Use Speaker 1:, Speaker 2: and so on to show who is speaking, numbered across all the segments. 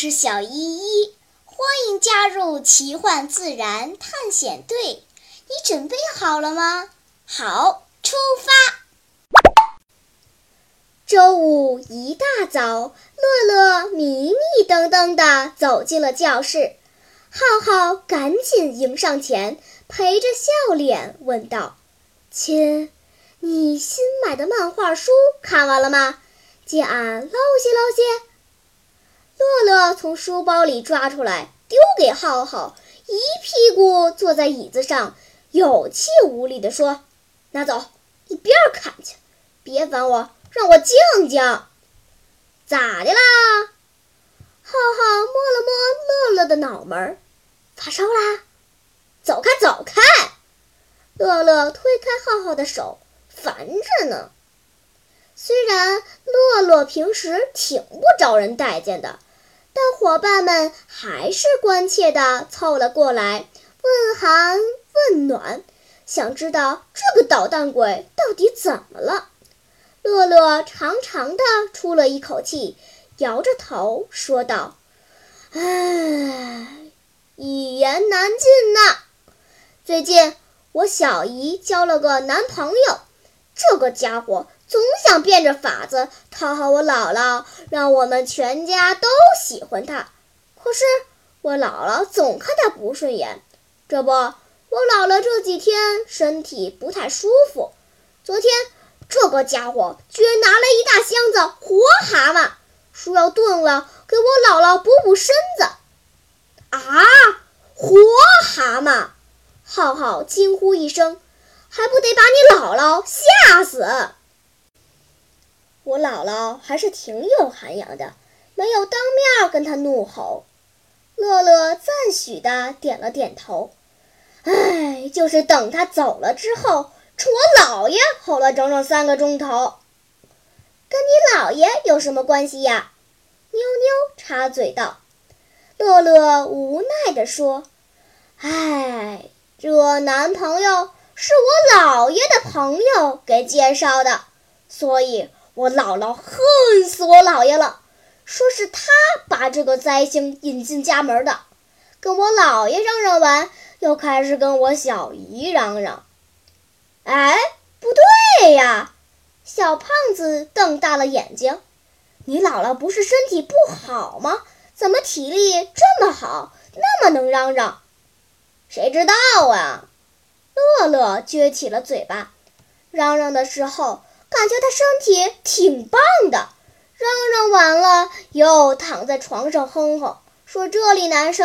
Speaker 1: 是小依依，欢迎加入奇幻自然探险队。你准备好了吗？好，出发。
Speaker 2: 周五一大早，乐乐迷迷瞪瞪地走进了教室，浩浩赶紧迎上前，陪着笑脸问道：“亲，你新买的漫画书看完了吗？借俺捞些捞些。”乐乐从书包里抓出来，丢给浩浩，一屁股坐在椅子上，有气无力地说：“拿走，一边看去，别烦我，让我静静。”咋的啦？浩浩摸了摸乐乐的脑门，发烧啦？走开，走开！乐乐推开浩浩的手，烦着呢。虽然乐乐平时挺不招人待见的。但伙伴们还是关切地凑了过来，问寒问暖，想知道这个捣蛋鬼到底怎么了。乐乐长长的出了一口气，摇着头说道：“唉，一言难尽呐。最近我小姨交了个男朋友，这个家伙……”总想变着法子讨好我姥姥，让我们全家都喜欢她。可是我姥姥总看她不顺眼。这不，我姥姥这几天身体不太舒服。昨天这个家伙居然拿了一大箱子活蛤蟆，说要炖了给我姥姥补补身子。啊！活蛤蟆！浩浩惊呼一声：“还不得把你姥姥吓死！”我姥姥还是挺有涵养的，没有当面跟他怒吼。乐乐赞许的点了点头。哎，就是等他走了之后，冲我姥爷吼了整整三个钟头。跟你姥爷有什么关系呀？妞妞插嘴道。乐乐无奈地说：“哎，这男朋友是我姥爷的朋友给介绍的，所以。”我姥姥恨死我姥爷了，说是他把这个灾星引进家门的。跟我姥爷嚷嚷完，又开始跟我小姨嚷嚷。哎，不对呀！小胖子瞪大了眼睛：“你姥姥不是身体不好吗？怎么体力这么好，那么能嚷嚷？”谁知道啊？乐乐撅起了嘴巴，嚷嚷的时候。感觉他身体挺棒的，嚷嚷完了又躺在床上哼哼，说这里难受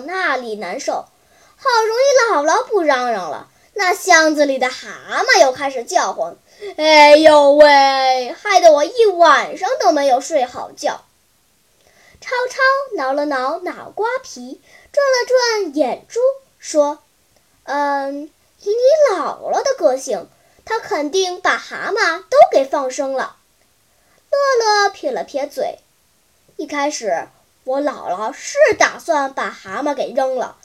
Speaker 2: 那里难受。好容易姥姥不嚷嚷了，那箱子里的蛤蟆又开始叫唤。哎呦喂，害得我一晚上都没有睡好觉。超超挠了挠脑瓜皮，转了转眼珠，说：“嗯，以你姥姥的个性。”他肯定把蛤蟆都给放生了。乐乐撇了撇嘴，一开始我姥姥是打算把蛤蟆给扔了，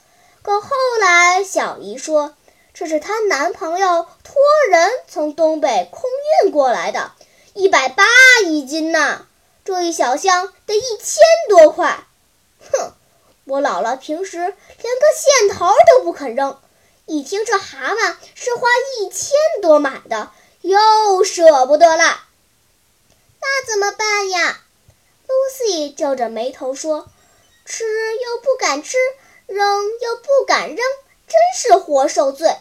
Speaker 2: 可后来小姨说这是她男朋友托人从东北空运过来的，一百八一斤呢，这一小箱得一千多块。哼，我姥姥平时连个线头都不肯扔。一听这蛤蟆是花一千多买的，又舍不得了。那怎么办呀露西皱着眉头说：“吃又不敢吃，扔又不敢扔，真是活受罪。”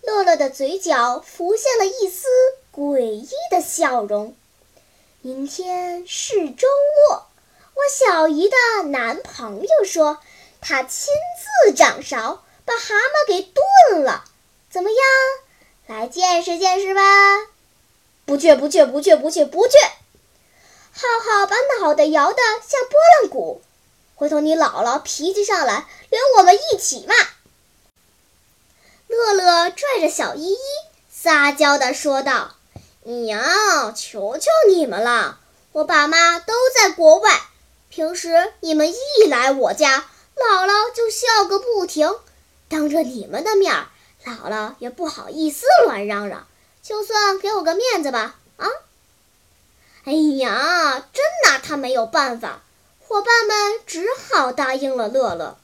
Speaker 2: 乐乐的嘴角浮现了一丝诡异的笑容。明天是周末，我小姨的男朋友说他亲自掌勺。把蛤蟆给炖了，怎么样？来见识见识吧！不去，不去，不去，不去，不去！浩浩把脑袋摇得像拨浪鼓。回头你姥姥脾气上来，连我们一起骂。乐乐拽着小依依，撒娇地说道：“娘，求求你们了，我爸妈都在国外，平时你们一来我家，姥姥就笑个不停。”当着你们的面，姥姥也不好意思乱嚷嚷，就算给我个面子吧。啊！哎呀，真拿他没有办法。伙伴们只好答应了乐乐。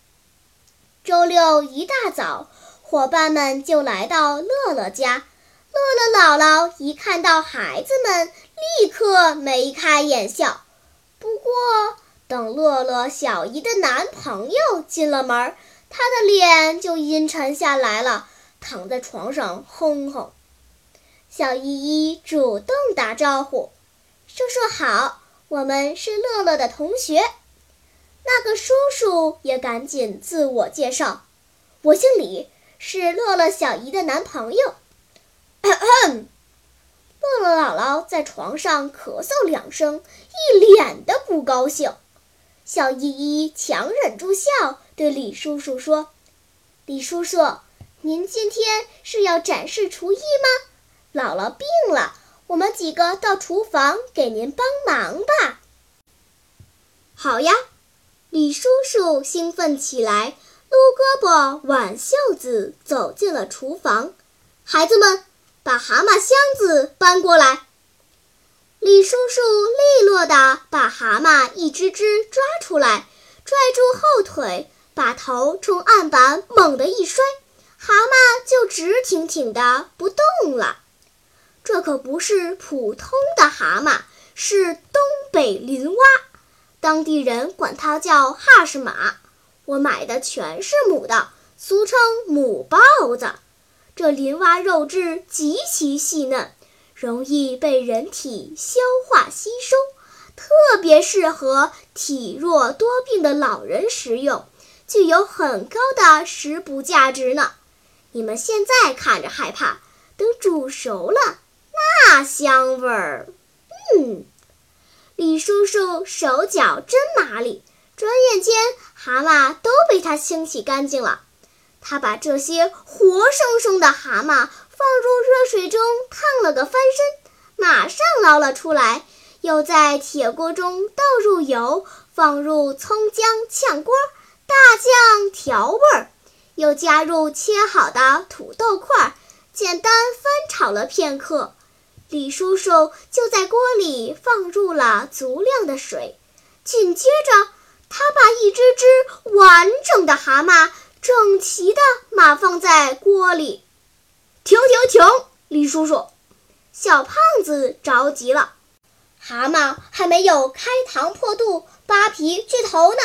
Speaker 2: 周六一大早，伙伴们就来到乐乐家。乐乐姥姥一看到孩子们，立刻眉开眼笑。不过，等乐乐小姨的男朋友进了门，他的脸就阴沉下来了，躺在床上哼哼。小依依主动打招呼：“叔叔好，我们是乐乐的同学。”那个叔叔也赶紧自我介绍：“我姓李，是乐乐小姨的男朋友。”咳咳乐乐姥姥在床上咳嗽两声，一脸的不高兴。小依依强忍住笑，对李叔叔说：“李叔叔，您今天是要展示厨艺吗？姥姥病了，我们几个到厨房给您帮忙吧。”好呀，李叔叔兴奋起来，撸胳膊挽袖子走进了厨房。孩子们。把蛤蟆箱子搬过来。李叔叔利落地把蛤蟆一只只抓出来，拽住后腿，把头冲案板猛地一摔，蛤蟆就直挺挺的不动了。这可不是普通的蛤蟆，是东北林蛙，当地人管它叫哈士马。我买的全是母的，俗称母豹子。这林蛙肉质极其细嫩，容易被人体消化吸收，特别适合体弱多病的老人食用，具有很高的食补价值呢。你们现在看着害怕，等煮熟了，那香味儿……嗯，李叔叔手脚真麻利，转眼间蛤蟆都被他清洗干净了。他把这些活生生的蛤蟆放入热水中烫了个翻身，马上捞了出来，又在铁锅中倒入油，放入葱姜炝锅，大酱调味儿，又加入切好的土豆块，简单翻炒了片刻。李叔叔就在锅里放入了足量的水，紧接着他把一只只完整的蛤蟆。整齐地码放在锅里，停停停！李叔叔，小胖子着急了。蛤蟆还没有开膛破肚、扒皮去头呢，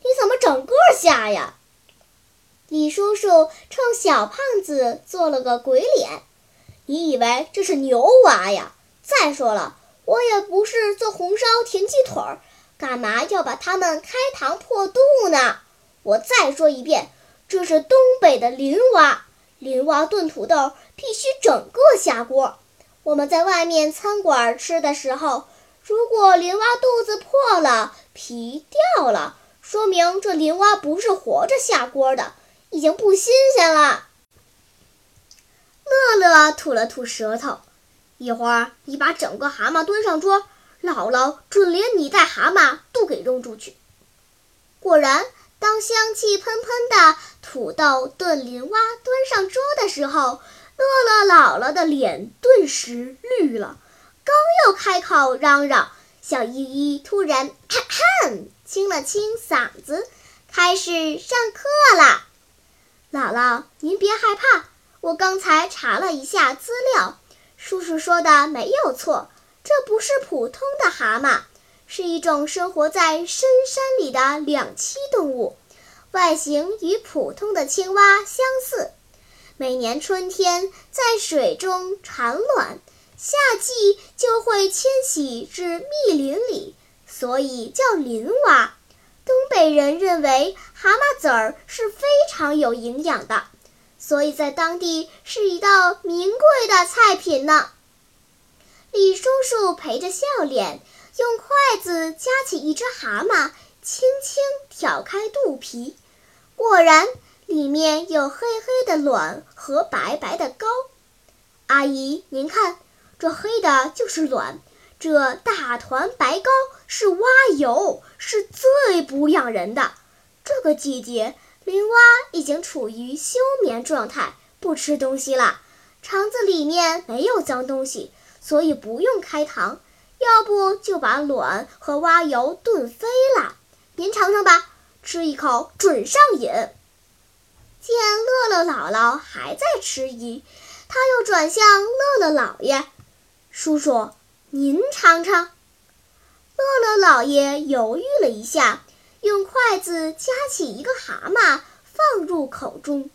Speaker 2: 你怎么整个下呀？李叔叔冲小胖子做了个鬼脸。你以为这是牛蛙呀？再说了，我也不是做红烧田鸡腿儿，干嘛要把它们开膛破肚呢？我再说一遍。这是东北的林蛙，林蛙炖土豆必须整个下锅。我们在外面餐馆吃的时候，如果林蛙肚子破了、皮掉了，说明这林蛙不是活着下锅的，已经不新鲜了。乐乐吐了吐舌头，一会儿你把整个蛤蟆端上桌，姥姥准连你带蛤蟆都给扔出去。果然。当香气喷喷的土豆炖林蛙端上桌的时候，乐乐姥姥的脸顿时绿了。刚要开口嚷嚷，小依依突然咳咳清了清嗓子，开始上课了。姥姥，您别害怕，我刚才查了一下资料，叔叔说的没有错，这不是普通的蛤蟆。是一种生活在深山里的两栖动物，外形与普通的青蛙相似。每年春天在水中产卵，夏季就会迁徙至密林里，所以叫林蛙。东北人认为蛤蟆籽儿是非常有营养的，所以在当地是一道名贵的菜品呢。李叔叔陪着笑脸。用筷子夹起一只蛤蟆，轻轻挑开肚皮，果然里面有黑黑的卵和白白的膏。阿姨，您看，这黑的就是卵，这大团白膏是蛙油，是最不养人的。这个季节，林蛙已经处于休眠状态，不吃东西了，肠子里面没有脏东西，所以不用开膛。要不就把卵和蛙油炖飞了，您尝尝吧，吃一口准上瘾。”见乐乐姥姥还在迟疑，他又转向乐乐姥爷：“叔叔，您尝尝。”乐乐姥爷犹豫了一下，用筷子夹起一个蛤蟆放入口中，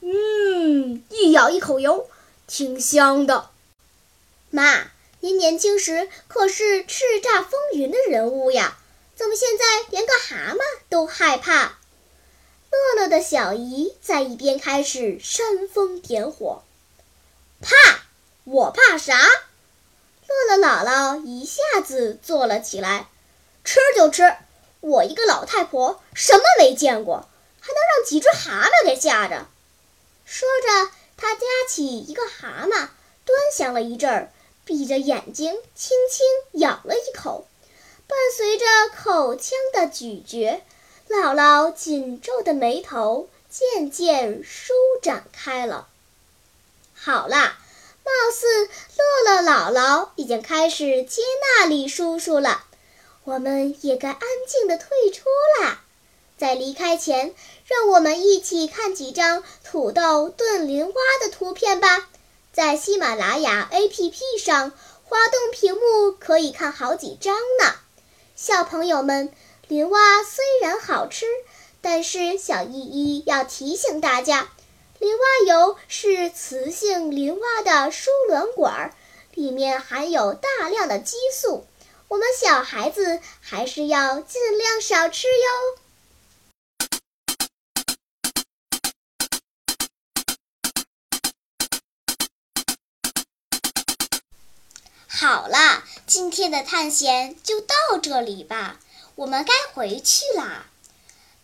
Speaker 2: 嗯，一咬一口油，挺香的。妈，您年轻时可是叱咤风云的人物呀，怎么现在连个蛤蟆都害怕？乐乐的小姨在一边开始煽风点火，怕？我怕啥？乐乐姥姥一下子坐了起来，吃就吃，我一个老太婆什么没见过，还能让几只蛤蟆给吓着？说着，她夹起一个蛤蟆，端详了一阵儿。闭着眼睛，轻轻咬了一口，伴随着口腔的咀嚼，姥姥紧皱的眉头渐渐舒展开了。好啦，貌似乐乐姥姥已经开始接纳李叔叔了，我们也该安静的退出啦。在离开前，让我们一起看几张土豆炖林蛙的图片吧。在喜马拉雅 APP 上滑动屏幕，可以看好几张呢。小朋友们，林蛙虽然好吃，但是小依依要提醒大家，林蛙油是雌性林蛙的输卵管，里面含有大量的激素，我们小孩子还是要尽量少吃哟。
Speaker 1: 好啦，今天的探险就到这里吧，我们该回去啦。